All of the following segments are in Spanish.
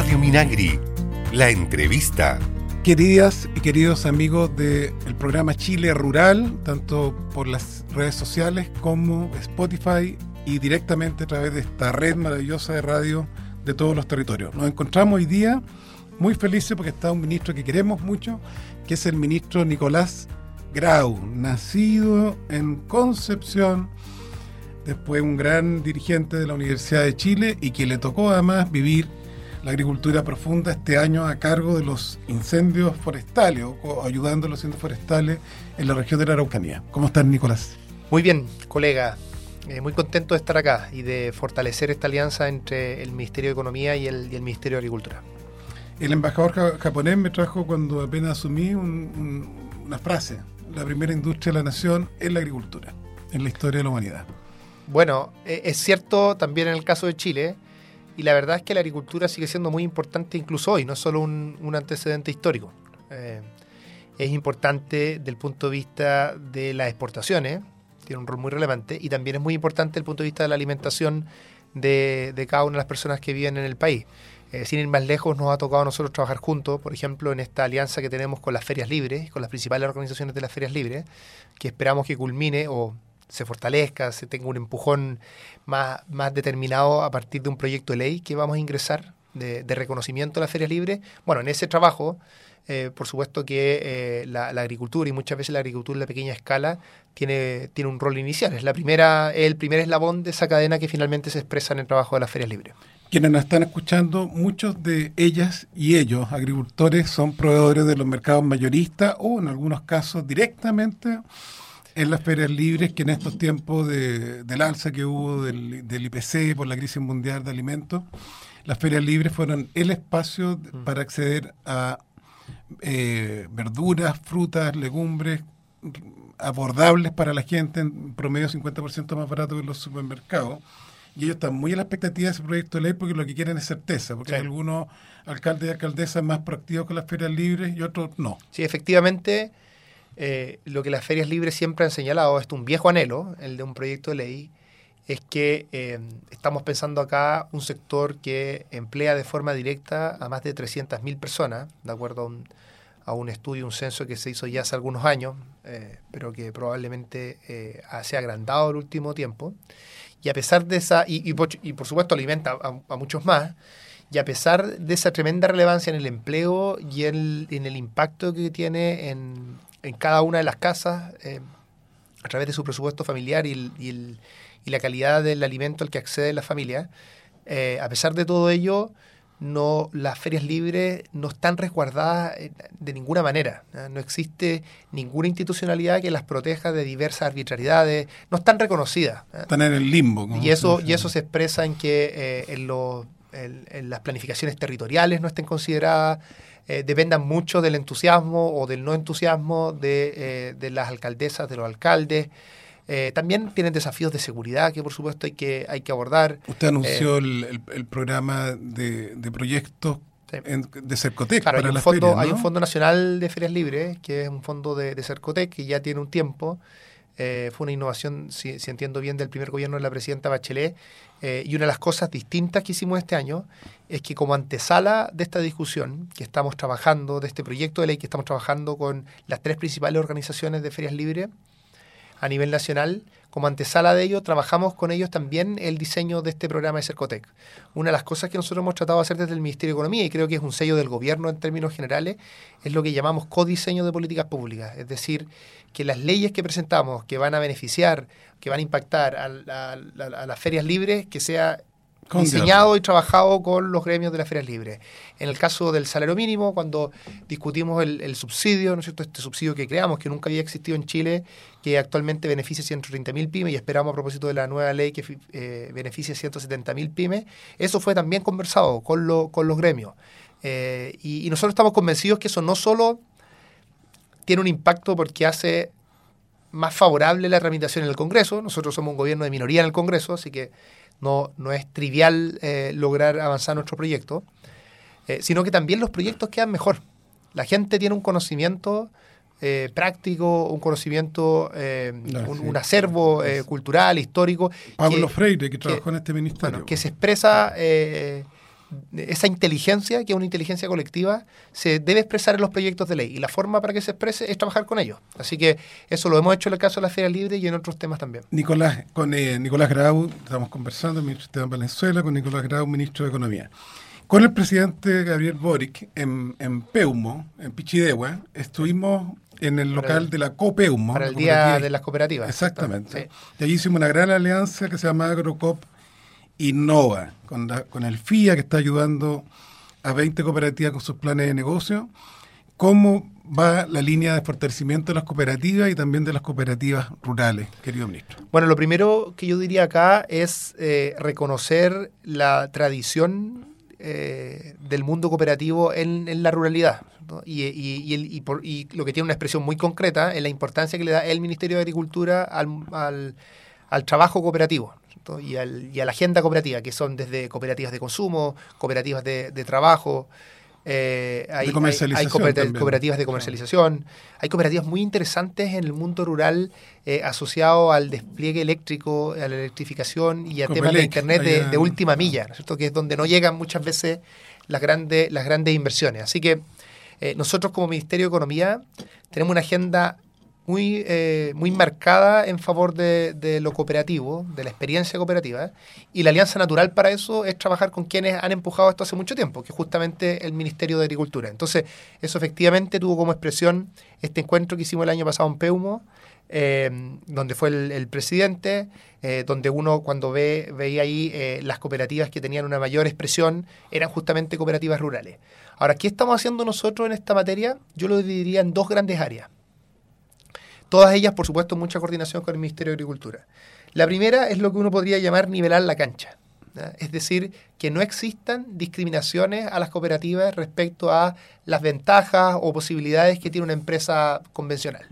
Radio Minagri. La entrevista. Queridas y queridos amigos del programa Chile Rural, tanto por las redes sociales como Spotify y directamente a través de esta red maravillosa de radio de todos los territorios. Nos encontramos hoy día muy felices porque está un ministro que queremos mucho, que es el ministro Nicolás Grau, nacido en Concepción, después un gran dirigente de la Universidad de Chile y que le tocó además vivir la agricultura profunda este año a cargo de los incendios forestales o ayudando a los incendios forestales en la región de la Araucanía. ¿Cómo estás, Nicolás? Muy bien, colega. Eh, muy contento de estar acá y de fortalecer esta alianza entre el Ministerio de Economía y el, Ministerio de Agricultura. El embajador japonés me trajo cuando apenas asumí una frase, la primera industria de la nación es la agricultura, en la historia de la humanidad. Bueno, eh, es cierto también en el caso de Chile, y la verdad es que la agricultura sigue siendo muy importante incluso hoy, no es solo un, antecedente histórico. Eh, es importante desde el punto de vista de las exportaciones, tiene un rol muy relevante, y también es muy importante desde el punto de vista de la alimentación de, cada una de las personas que viven en el país. Eh, sin ir más lejos, nos ha tocado a nosotros trabajar juntos, por ejemplo, en esta alianza que tenemos con las ferias libres, con las principales organizaciones de las ferias libres, que esperamos que culmine o se fortalezca, se tenga un empujón más, más determinado a partir de un proyecto de ley que vamos a ingresar de, reconocimiento de las ferias libres. Bueno, en ese trabajo, eh, por supuesto que eh, la, agricultura y muchas veces la agricultura la pequeña escala tiene, tiene un rol inicial. Es la primera, el primer eslabón de esa cadena que finalmente se expresa en el trabajo de las ferias libres. Quienes nos están escuchando, muchos de ellas y ellos, agricultores, son proveedores de los mercados mayoristas o en algunos casos directamente en las ferias libres que en estos tiempos de, del alza que hubo del, IPC por la crisis mundial de alimentos, las ferias libres fueron el espacio mm. para acceder a eh, verduras, frutas, legumbres abordables para la gente, en promedio 50% más barato que los supermercados. Y ellos están muy a la expectativa de ese proyecto de ley porque lo que quieren es certeza, porque hay algunos alcaldes y alcaldesas más proactivos con las ferias libres y otros no. Sí, efectivamente eh, lo que las ferias libres siempre han señalado, esto es un viejo anhelo, el de un proyecto de ley, es que eh, estamos pensando acá un sector que emplea de forma directa a más de 300.000 personas, de acuerdo a un, estudio, un censo que se hizo ya hace algunos años, eh, pero que probablemente se ha agrandado el último tiempo. Y a pesar de esa, y, por, supuesto alimenta a, muchos más, y a pesar de esa tremenda relevancia en el empleo y en el impacto que tiene en, en cada una de las casas eh, a través de su presupuesto familiar y, la calidad del alimento al que accede la familia. Eh, a pesar de todo ello, no, las ferias libres no están resguardadas eh, de ninguna manera. No existe ninguna institucionalidad que las proteja de diversas arbitrariedades. No están reconocidas. Están en el limbo. Y eso, y eso se expresa en que en, en, las planificaciones territoriales no estén consideradas. Eh, dependan mucho del entusiasmo o del no entusiasmo de, eh, de las alcaldesas, de los alcaldes. Eh, también tienen desafíos de seguridad que por supuesto hay que, hay que abordar. Usted anunció el, el, programa de, de proyectos de Cercotec. Claro, hay, un fondo, hay un fondo nacional de ferias libres, que es un fondo de, de Cercotec, que ya tiene un tiempo. Fue una innovación, si, si, entiendo bien, del primer gobierno de la presidenta Bachelet, eh, y una de las cosas distintas que hicimos este año es que como antesala de esta discusión que estamos trabajando, de este proyecto de ley que estamos trabajando con las tres principales organizaciones de ferias libres a nivel nacional, como antesala de ello, trabajamos con ellos también el diseño de este programa de Cercotec. Una de las cosas que nosotros hemos tratado de hacer desde el Ministerio de Economía, y creo que es un sello del gobierno en términos generales, es lo que llamamos codiseño de políticas públicas. Es decir, que las leyes que presentamos, que van a beneficiar, que van a impactar a, las ferias libres, que sea diseñado y trabajado con los gremios de las ferias libres. En el caso del salario mínimo, cuando discutimos el, subsidio, ¿no es cierto? Este subsidio que creamos, que nunca había existido en Chile, que actualmente beneficia 130.000 pymes y esperamos a propósito de la nueva ley que eh, beneficie 170.000 pymes, eso fue también conversado con, con los gremios. Eh, y nosotros estamos convencidos que eso no solo tiene un impacto porque hace más favorable la tramitación en el Congreso. Nosotros somos un gobierno de minoría en el Congreso, así que no, no es trivial eh, lograr avanzar nuestro proyecto, eh, sino que también los proyectos quedan mejor. La gente tiene un conocimiento eh, práctico, un conocimiento, un, acervo cultural, histórico. Pablo Freire, que trabajó en este ministerio. que se expresa esa inteligencia, que es una inteligencia colectiva, se debe expresar en los proyectos de ley. Y la forma para que se exprese es trabajar con ellos. Así que eso lo hemos hecho en el caso de la Feria Libre y en otros temas también. Nicolás, con eh, Nicolás Grau, estamos conversando, ministro Esteban Valenzuela, con Nicolás Grau, ministro de Economía. Con el presidente Gabriel Boric en, en Peumo, en Pichidegua, estuvimos en el local de la COPEUMO. Para el Día de las Cooperativas. Exactamente. Y allí hicimos una gran alianza que se llama AgroCop Innova, con, con el FIA que está ayudando a 20 cooperativas con sus planes de negocio. ¿Cómo va la línea de fortalecimiento de las cooperativas y también de las cooperativas rurales, querido ministro? Bueno, lo primero que yo diría acá es eh, reconocer la tradición eh, del mundo cooperativo en, la ruralidad. Y, y, lo que tiene una expresión muy concreta es la importancia que le da el Ministerio de Agricultura al, al, trabajo cooperativo. Y, al, y, a la agenda cooperativa, que son desde cooperativas de consumo, cooperativas de, de trabajo, eh, hay, hay, cooperativas de comercialización, hay cooperativas muy interesantes en el mundo rural eh, asociado al despliegue eléctrico, a la electrificación y a temas de Internet de, última milla, ¿no es cierto? que es donde no llegan muchas veces las grandes, las grandes inversiones. Así que eh, nosotros como Ministerio de Economía tenemos una agenda muy, eh, muy marcada en favor de, lo cooperativo, de la experiencia cooperativa, y la alianza natural para eso es trabajar con quienes han empujado esto hace mucho tiempo, que es justamente el Ministerio de Agricultura. Entonces, eso efectivamente tuvo como expresión este encuentro que hicimos el año pasado en Peumo, eh, donde fue el, presidente, eh, donde uno cuando ve, veía ahí las cooperativas que tenían una mayor expresión, eran justamente cooperativas rurales. Ahora, ¿qué estamos haciendo nosotros en esta materia? Yo lo dividiría en dos grandes áreas. Todas ellas, por supuesto, mucha coordinación con el Ministerio de Agricultura. La primera es lo que uno podría llamar nivelar la cancha. Es decir, que no existan discriminaciones a las cooperativas respecto a las ventajas o posibilidades que tiene una empresa convencional.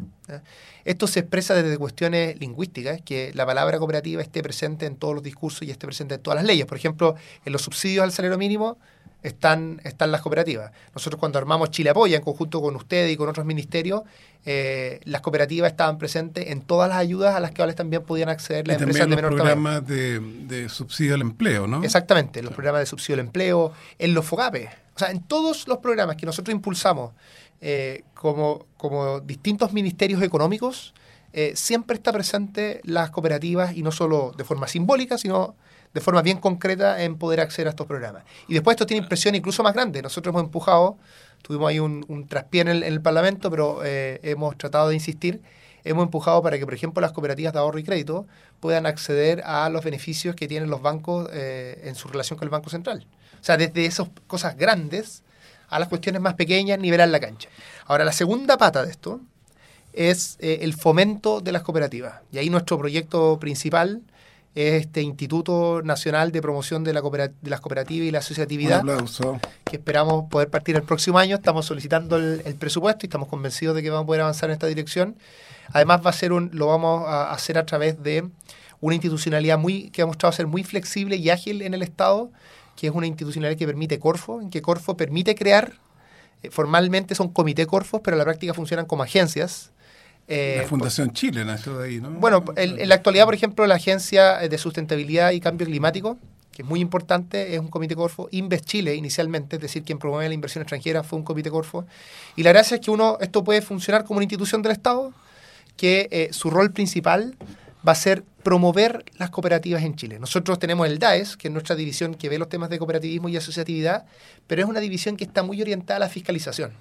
Esto se expresa desde cuestiones lingüísticas, que la palabra cooperativa esté presente en todos los discursos y esté presente en todas las leyes. Por ejemplo, en los subsidios al salario mínimo están, están las cooperativas. Nosotros cuando armamos Chile Apoya en conjunto con ustedes y con otros ministerios, eh, las cooperativas estaban presentes en todas las ayudas a las que también podían acceder las empresas de menor tamaño. los programas de, subsidio al empleo, ¿no? Exactamente, los programas de subsidio al empleo, en los FOGAPE, o sea, en todos los programas que nosotros impulsamos eh, como, como distintos ministerios económicos, eh, siempre está presente las cooperativas y no solo de forma simbólica, sino de forma bien concreta en poder acceder a estos programas. Y después esto tiene impresión incluso más grande. Nosotros hemos empujado, tuvimos ahí un, traspié en el, Parlamento, pero eh, hemos tratado de insistir, hemos empujado para que, por ejemplo, las cooperativas de ahorro y crédito puedan acceder a los beneficios que tienen los bancos eh, en su relación con el Banco Central. O sea, desde esas cosas grandes a las cuestiones más pequeñas, nivelar la cancha. Ahora, la segunda pata de esto es eh, el fomento de las cooperativas. Y ahí nuestro proyecto principal es este Instituto Nacional de Promoción de, la de las Cooperativas y la Asociatividad. Que esperamos poder partir el próximo año. Estamos solicitando el, presupuesto y estamos convencidos de que vamos a poder avanzar en esta dirección. Además, va a ser un, lo vamos a hacer a través de una institucionalidad muy, que ha mostrado ser muy flexible y ágil en el Estado, que es una institucionalidad que permite Corfo, en que Corfo permite crear, eh, formalmente son comité Corfos, pero en la práctica funcionan como agencias la eh, Fundación Chile nació de ahí, ¿no? Bueno, en, la actualidad, por ejemplo, la Agencia de Sustentabilidad y Cambio Climático, que es muy importante, es un comité Corfo. Invest Chile, inicialmente, es decir, quien promueve la inversión extranjera, fue un comité Corfo. Y la gracia es que uno, esto puede funcionar como una institución del Estado, que eh, su rol principal va a ser promover las cooperativas en Chile. Nosotros tenemos el DAES, que es nuestra división que ve los temas de cooperativismo y asociatividad, pero es una división que está muy orientada a la fiscalización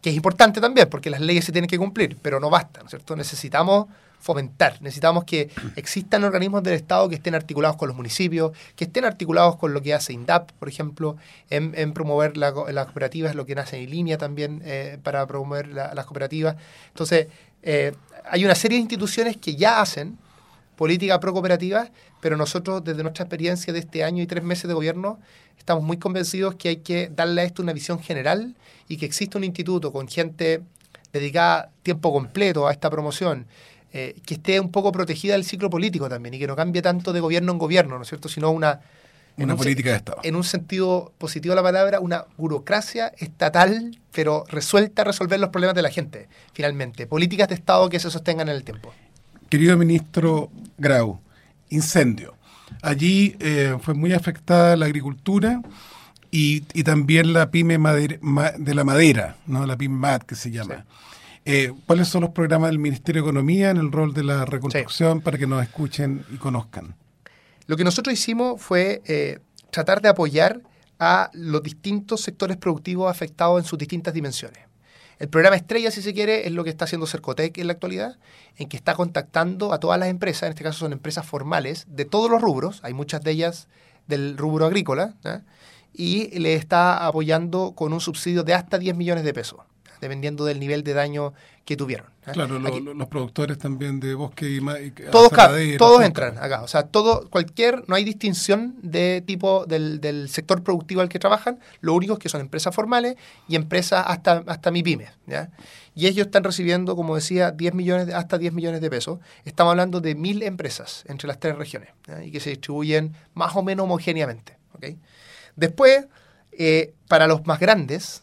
que es importante también, porque las leyes se tienen que cumplir, pero no basta, ¿no es cierto? Necesitamos fomentar, necesitamos que existan organismos del Estado que estén articulados con los municipios, que estén articulados con lo que hace INDAP, por ejemplo, en, promover las cooperativas, lo que nace en línea también eh, para promover las cooperativas. Entonces, eh, hay una serie de instituciones que ya hacen política pro cooperativa, pero nosotros desde nuestra experiencia de este año y tres meses de gobierno estamos muy convencidos que hay que darle a esto una visión general y que existe un instituto con gente dedicada tiempo completo a esta promoción, eh, que esté un poco protegida del ciclo político también y que no cambie tanto de gobierno en gobierno, ¿no es cierto?, sino una... Una política de Estado. En un sentido positivo de la palabra, una burocracia estatal, pero resuelta a resolver los problemas de la gente, finalmente. Políticas de Estado que se sostengan en el tiempo. Querido ministro Grau, incendio. Allí eh, fue muy afectada la agricultura y, y también la pyme madera- ma- de la madera, ¿no? la pyme MAD que se llama. Eh, ¿Cuáles son los programas del Ministerio de Economía en el rol de la reconstrucción para que nos escuchen y conozcan? Lo que nosotros hicimos fue eh, tratar de apoyar a los distintos sectores productivos afectados en sus distintas dimensiones. El programa Estrella, si se quiere, es lo que está haciendo Cercotec en la actualidad, en que está contactando a todas las empresas, en este caso son empresas formales, de todos los rubros, hay muchas de ellas del rubro agrícola, y le está apoyando con un subsidio de hasta 10 millones de pesos, dependiendo del nivel de daño que tuvieron. ¿ya? Claro, lo- Aquí- lo- los productores también de bosque y, y todos, todos todo. entran acá. O sea, todo, cualquier, no hay distinción de tipo del, del sector productivo al que trabajan. Lo único es que son empresas formales y empresas hasta, hasta MIPYMES. ¿ya? Y ellos están recibiendo, como decía, 10 millones, de- hasta 10 millones de pesos. Estamos hablando de mil empresas entre las tres regiones ¿ya? y que se distribuyen más o menos homogéneamente. ¿ok? Después, eh, para los más grandes,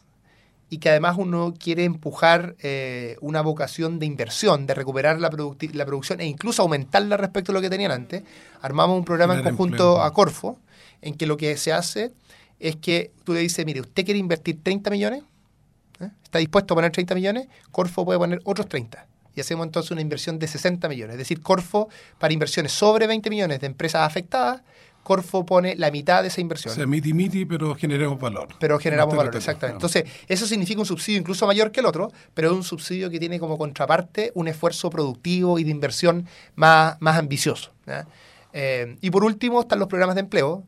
y que además uno quiere empujar eh, una vocación de inversión, de recuperar la, la producción e incluso aumentarla respecto a lo que tenían antes, armamos un programa en conjunto empleo. a Corfo, en que lo que se hace es que tú le dices, mire, usted quiere invertir 30 millones, ¿eh? está dispuesto a poner 30 millones, Corfo puede poner otros 30. Y hacemos entonces una inversión de 60 millones. Es decir, Corfo, para inversiones sobre 20 millones de empresas afectadas, Corfo pone la mitad de esa O inversión sea, miti miti, pero generemos valor. pero generamos No valor, te- exactamente. claro. Entonces, eso significa un subsidio incluso mayor que el otro, pero es un subsidio que tiene como contraparte un esfuerzo productivo y de inversión más, más ambicioso. Eh, y por último están los programas de empleo,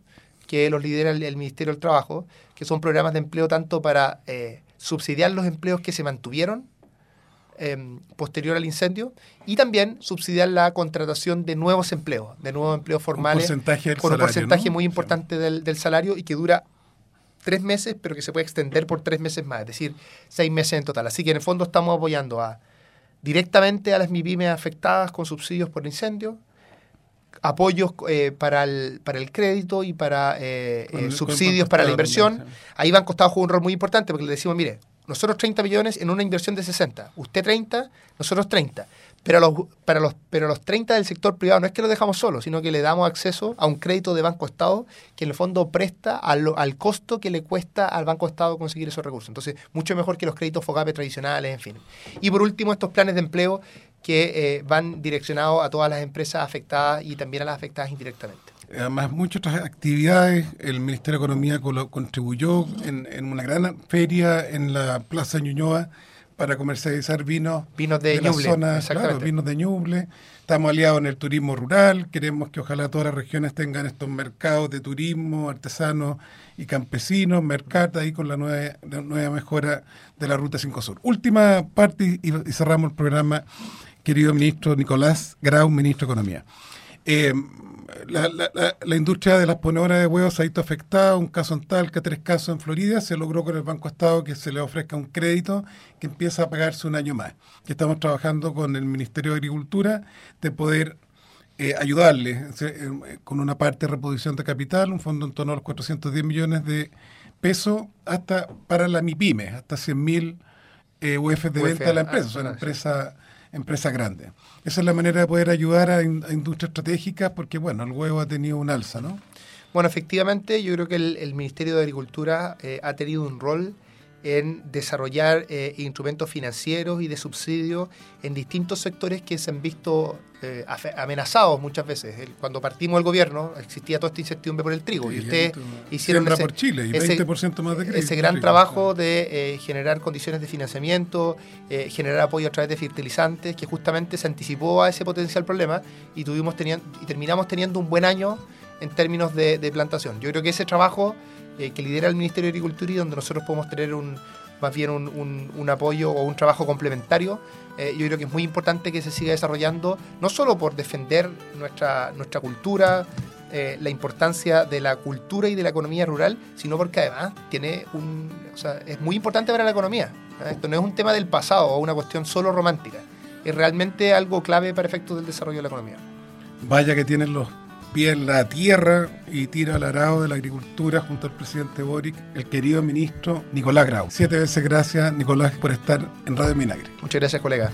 que los lidera el, el Ministerio del Trabajo, que son programas de empleo tanto para eh, subsidiar los empleos que se mantuvieron eh, posterior al incendio y también subsidiar la contratación de nuevos empleos, de nuevos empleos formales porcentaje del con un porcentaje ¿no? muy Sí. importante del, del salario y que dura tres meses, pero que se puede extender por tres meses más, es decir, seis meses en total. Así que en el fondo estamos apoyando a directamente a las MIPYMES afectadas con subsidios por incendio, apoyos eh, para, el, para el crédito y para eh, Con eh, con subsidios para la inversión. Ahí Banco Estado juega un rol muy importante porque le decimos, mire, nosotros 30 millones en una inversión de 60, usted 30, nosotros 30. Pero los, para los, pero los 30 del sector privado no es que lo dejamos solo, sino que le damos acceso a un crédito de Banco Estado que en el fondo presta al, al costo que le cuesta al Banco Estado conseguir esos recursos. Entonces, mucho mejor que los créditos FOGAPE tradicionales, en fin. Y por último, estos planes de empleo que eh, van direccionados a todas las empresas afectadas y también a las afectadas indirectamente. Además, muchas otras actividades. El Ministerio de Economía contribuyó en, en una gran feria en la Plaza Ñuñoa para comercializar vinos Vinos de la Ñuble, zona, exactamente. claro, vinos de Ñuble. Estamos aliados en el turismo rural. Queremos que ojalá todas las regiones tengan estos mercados de turismo, artesanos y campesinos, mercata ahí con la nueva, la nueva mejora de la Ruta 5 Sur. Última parte y, y cerramos el programa, querido ministro Nicolás Grau, ministro de Economía. Eh, la, la- la- la industria de las ponedoras de huevos ha visto afectada, un caso en Talca, tres casos en Florida, se logró con el Banco Estado que se le ofrezca un crédito que empieza a pagarse un año más. Y estamos trabajando con el Ministerio de Agricultura de poder eh, ayudarle se- eh, con una parte de reposición de capital, un fondo en torno a los 410 millones de pesos hasta para la MIPYME, hasta 100 mil eh, UF de UF, venta de la ah, empresa, ah, sí. Empresas empresa grande. Esa es la manera de poder ayudar a, in- a industrias estratégicas porque, bueno, el huevo ha tenido un alza, ¿no? Bueno, efectivamente, yo creo que el, el Ministerio de Agricultura eh, ha tenido un rol en desarrollar eh, instrumentos financieros y de subsidio en distintos sectores que se han visto eh, amenazados muchas veces. El- cuando partimos el gobierno existía toda esta incertidumbre por el trigo y ustedes hicieron ese, por Chile y ese- 20% más de crédito. ese gran trabajo de eh, generar condiciones de financiamiento, eh, generar apoyo a través de fertilizantes, que justamente se anticipó a ese potencial problema y tuvimos teniendo, y terminamos teniendo un buen año en términos de, de plantación. Yo creo que ese trabajo eh, que lidera el Ministerio de Agricultura y donde nosotros podemos tener un más bien un, un- un apoyo o un trabajo complementario, eh, yo creo que es muy importante que se siga desarrollando, no solo por defender nuestra, nuestra cultura, eh, la importancia de la cultura y de la economía rural, sino porque además tiene un, o sea, es muy importante para la economía. ¿eh? Esto no es un tema del pasado o una cuestión solo romántica. Es realmente algo clave para efectos del desarrollo de la economía. Vaya que tienen los pies en la tierra y tira al arado de la agricultura junto al presidente Boric, el querido ministro Nicolás Grau. Siete veces gracias, Nicolás, por estar en Radio Minagre. Muchas gracias, colega.